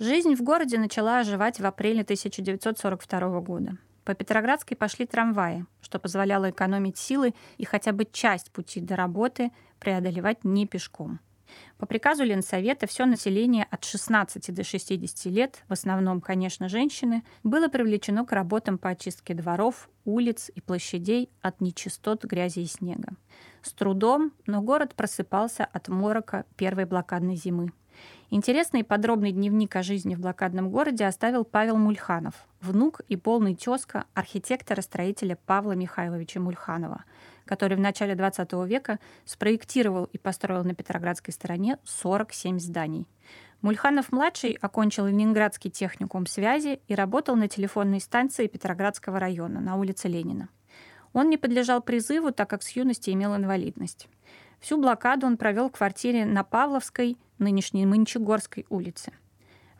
Жизнь в городе начала оживать в апреле 1942 года. По Петроградской пошли трамваи, что позволяло экономить силы и хотя бы часть пути до работы преодолевать не пешком. По приказу Ленсовета все население от 16 до 60 лет, в основном, конечно, женщины, было привлечено к работам по очистке дворов, улиц и площадей от нечистот, грязи и снега. С трудом, но город просыпался от морока первой блокадной зимы. Интересный и подробный дневник о жизни в блокадном городе оставил Павел Мульханов, внук и полный тезка архитектора-строителя Павла Михайловича Мульханова, который в начале 20 века спроектировал и построил на Петроградской стороне 47 зданий. Мульханов-младший окончил Ленинградский техникум связи и работал на телефонной станции Петроградского района на улице Ленина. Он не подлежал призыву, так как с юности имел инвалидность. Всю блокаду он провел в квартире на Павловской, нынешней Мончегорской улице.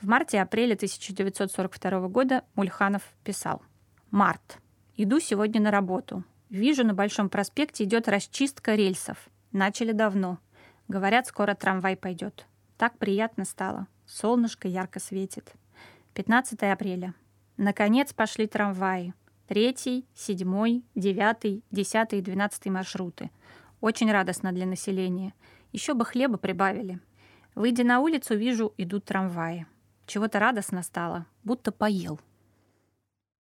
В марте-апреле 1942 года Мульханов писал «Март. Иду сегодня на работу. Вижу, на Большом проспекте идет расчистка рельсов. Начали давно. Говорят, скоро трамвай пойдет. Так приятно стало. Солнышко ярко светит. 15 апреля. Наконец пошли трамваи. Третий, седьмой, девятый, десятый и двенадцатый маршруты. Очень радостно для населения. Еще бы хлеба прибавили. Выйдя на улицу, вижу, идут трамваи. Чего-то радостно стало, будто поел.